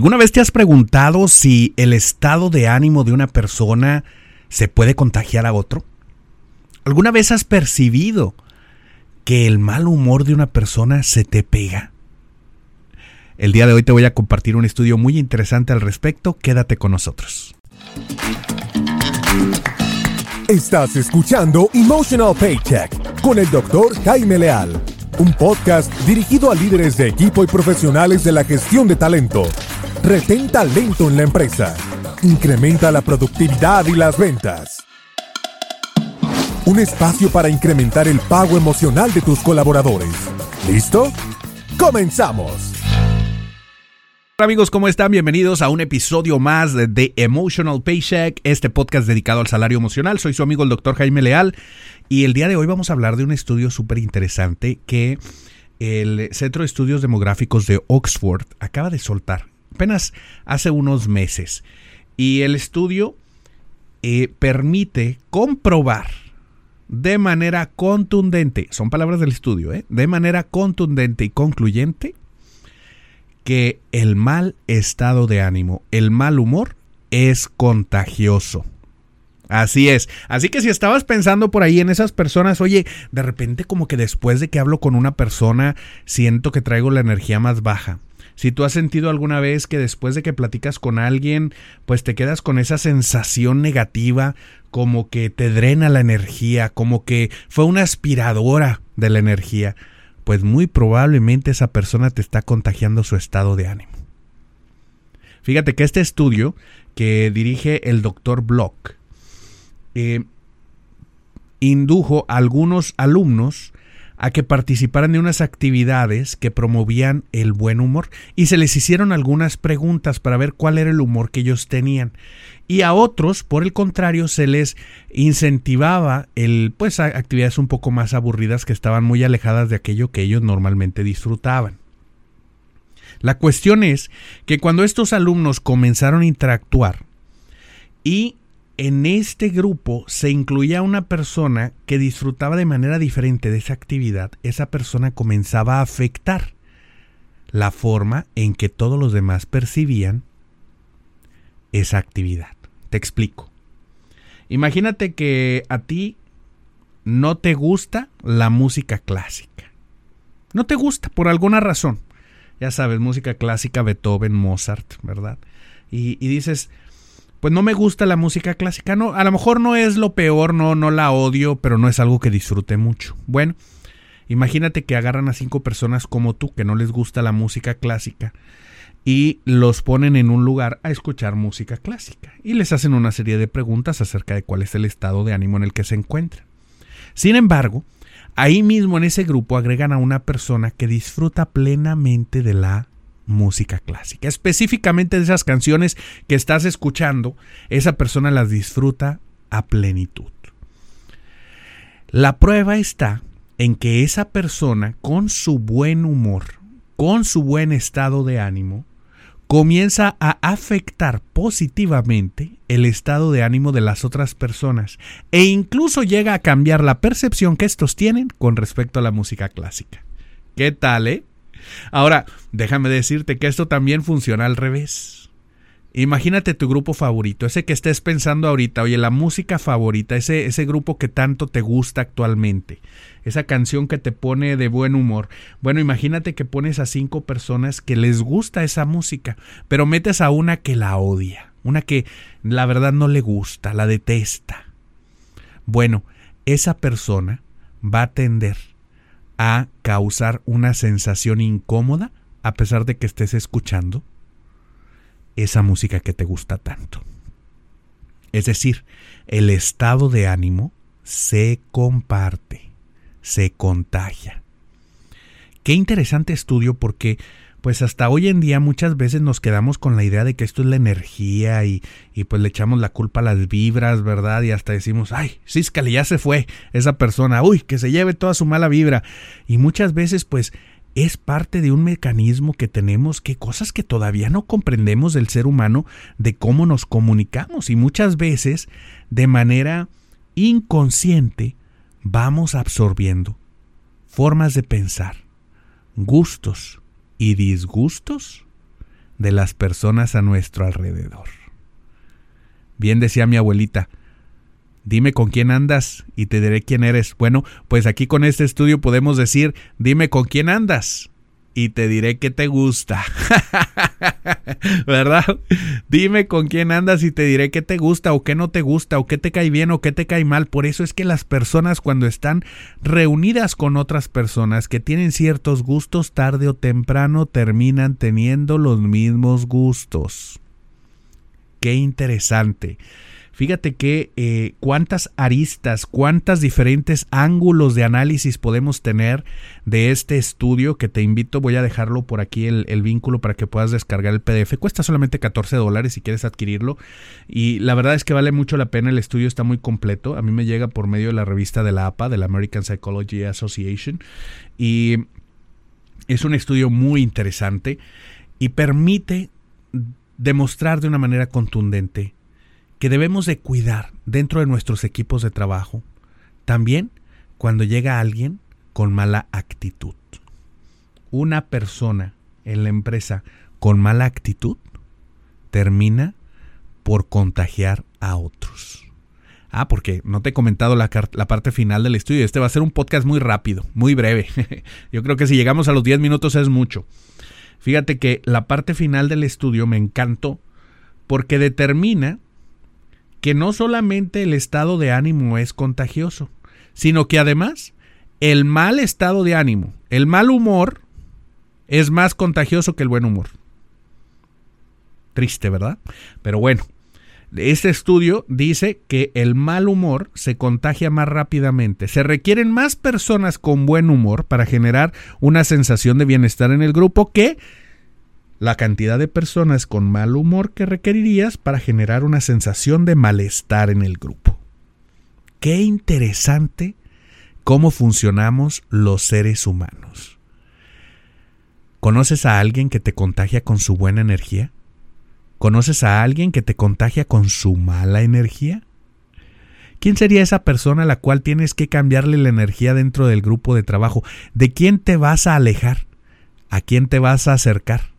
¿Alguna vez te has preguntado si el estado de ánimo de una persona se puede contagiar a otro? ¿Alguna vez has percibido que el mal humor de una persona se te pega? El día de hoy te voy a compartir un estudio muy interesante al respecto. Quédate con nosotros. Estás escuchando Emotional Paycheck con el doctor Jaime Leal, un podcast dirigido a líderes de equipo y profesionales de la gestión de talento. Retén talento en la empresa. Incrementa la productividad y las ventas. Un espacio para incrementar el pago emocional de tus colaboradores. ¿Listo? ¡Comenzamos! Hola amigos, ¿cómo están? Bienvenidos a un episodio más de Emotional Paycheck, este podcast dedicado al salario emocional. Soy su amigo el doctor Jaime Leal y el día de hoy vamos a hablar de un estudio súper interesante que el Centro de Estudios Demográficos de Oxford acaba de soltar apenas hace unos meses. Y el estudio eh, permite comprobar de manera contundente, son palabras del estudio, ¿eh? de manera contundente y concluyente, que el mal estado de ánimo, el mal humor, es contagioso. Así es. Así que si estabas pensando por ahí en esas personas, oye, de repente como que después de que hablo con una persona, siento que traigo la energía más baja. Si tú has sentido alguna vez que después de que platicas con alguien, pues te quedas con esa sensación negativa, como que te drena la energía, como que fue una aspiradora de la energía pues muy probablemente esa persona te está contagiando su estado de ánimo. Fíjate que este estudio que dirige el doctor Block eh, indujo a algunos alumnos a que participaran de unas actividades que promovían el buen humor y se les hicieron algunas preguntas para ver cuál era el humor que ellos tenían y a otros por el contrario se les incentivaba el pues actividades un poco más aburridas que estaban muy alejadas de aquello que ellos normalmente disfrutaban. La cuestión es que cuando estos alumnos comenzaron a interactuar y en este grupo se incluía una persona que disfrutaba de manera diferente de esa actividad, esa persona comenzaba a afectar la forma en que todos los demás percibían esa actividad. Te explico. Imagínate que a ti no te gusta la música clásica. No te gusta por alguna razón. Ya sabes, música clásica, Beethoven, Mozart, ¿verdad? Y, dices, pues no me gusta la música clásica. No, a lo mejor no es lo peor, no, no la odio, pero no es algo que disfrute mucho. Bueno, imagínate que agarran a cinco personas como tú que no les gusta la música clásica y los ponen en un lugar a escuchar música clásica y les hacen una serie de preguntas acerca de cuál es el estado de ánimo en el que se encuentran. Sin embargo, ahí mismo en ese grupo agregan a una persona que disfruta plenamente de la música clásica. Específicamente de esas canciones que estás escuchando, esa persona las disfruta a plenitud. La prueba está en que esa persona, con su buen humor, con su buen estado de ánimo, comienza a afectar positivamente el estado de ánimo de las otras personas e incluso llega a cambiar la percepción que estos tienen con respecto a la música clásica. ¿Qué tal, eh? Ahora, déjame decirte que esto también funciona al revés. Imagínate tu grupo favorito, ese que estés pensando ahorita, oye, la música favorita, ese, ese grupo que tanto te gusta actualmente, esa canción que te pone de buen humor. Bueno, imagínate que pones a cinco personas que les gusta esa música, pero metes a una que la odia, una que la verdad no le gusta, la detesta. Bueno, esa persona va a tender a causar una sensación incómoda a pesar de que estés escuchando esa música que te gusta tanto. Es decir, el estado de ánimo se comparte, se contagia. Qué interesante estudio porque pues hasta hoy en día muchas veces nos quedamos con la idea de que esto es la energía y, y pues le echamos la culpa a las vibras, ¿verdad? Y hasta decimos, ay, císcale, ya se fue esa persona, uy, que se lleve toda su mala vibra. Y muchas veces pues es parte de un mecanismo que tenemos que cosas que todavía no comprendemos del ser humano, de cómo nos comunicamos y muchas veces de manera inconsciente vamos absorbiendo formas de pensar, gustos, y disgustos de las personas a nuestro alrededor. Bien decía mi abuelita, dime con quién andas y te diré quién eres. Bueno, pues aquí con este estudio podemos decir, dime con quién andas y te diré que te gusta. ¿Verdad? Dime con quién andas y te diré qué te gusta o qué no te gusta o qué te cae bien o qué te cae mal. Por eso es que las personas cuando están reunidas con otras personas que tienen ciertos gustos tarde o temprano terminan teniendo los mismos gustos. Qué interesante. Fíjate que eh, cuántas aristas, cuántas diferentes ángulos de análisis podemos tener de este estudio que te invito, voy a dejarlo por aquí el, el vínculo para que puedas descargar el PDF. Cuesta solamente 14 dólares si quieres adquirirlo y la verdad es que vale mucho la pena, el estudio está muy completo, a mí me llega por medio de la revista de la APA, de la American Psychology Association y es un estudio muy interesante y permite demostrar de una manera contundente que debemos de cuidar dentro de nuestros equipos de trabajo, también cuando llega alguien con mala actitud. Una persona en la empresa con mala actitud termina por contagiar a otros. Ah, porque no te he comentado la, la, parte final del estudio. Este va a ser un podcast muy rápido, muy breve. Yo creo que si llegamos a los 10 minutos es mucho. Fíjate que la parte final del estudio me encantó porque determina que no solamente el estado de ánimo es contagioso, sino que además el mal estado de ánimo, el mal humor, es más contagioso que el buen humor. Triste, ¿verdad? Pero bueno, este estudio dice que el mal humor se contagia más rápidamente. Se requieren más personas con buen humor para generar una sensación de bienestar en el grupo que la cantidad de personas con mal humor que requerirías para generar una sensación de malestar en el grupo. Qué interesante cómo funcionamos los seres humanos. ¿Conoces a alguien que te contagia con su buena energía? ¿Conoces a alguien que te contagia con su mala energía? ¿Quién sería esa persona a la cual tienes que cambiarle la energía dentro del grupo de trabajo? ¿De quién te vas a alejar? ¿A quién te vas a acercar?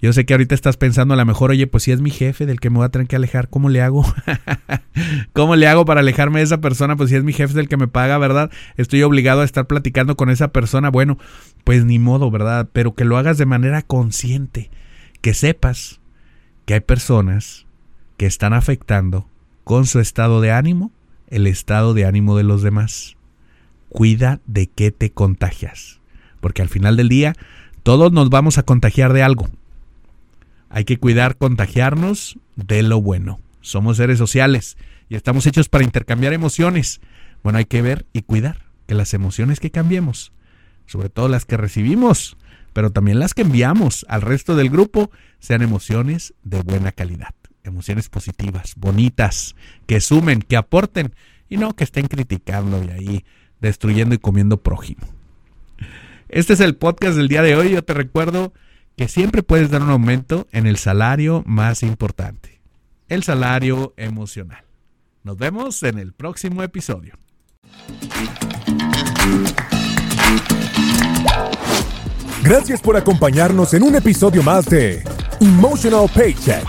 Yo sé que ahorita estás pensando a lo mejor, oye, pues si es mi jefe del que me voy a tener que alejar, ¿cómo le hago? ¿Cómo le hago para alejarme de esa persona? Pues si es mi jefe del que me paga, ¿verdad? Estoy obligado a estar platicando con esa persona. Bueno, pues ni modo, ¿verdad? Pero que lo hagas de manera consciente. Que sepas que hay personas que están afectando con su estado de ánimo el estado de ánimo de los demás. Cuida de qué te contagias. Porque al final del día, todos nos vamos a contagiar de algo hay que cuidar contagiarnos de lo bueno. Somos seres sociales y estamos hechos para intercambiar emociones. Bueno, hay que ver y cuidar que las emociones que cambiemos, sobre todo las que recibimos, pero también las que enviamos al resto del grupo, sean emociones de buena calidad, emociones positivas, bonitas, que sumen, que aporten y no que estén criticando y ahí destruyendo y comiendo prójimo. Este es el podcast del día de hoy. Yo te recuerdo que siempre puedes dar un aumento en el salario más importante, el salario emocional. Nos vemos en el próximo episodio. Gracias por acompañarnos en un episodio más de Emotional Paycheck,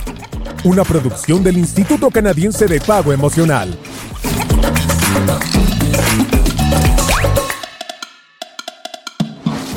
una producción del Instituto Canadiense de Pago Emocional.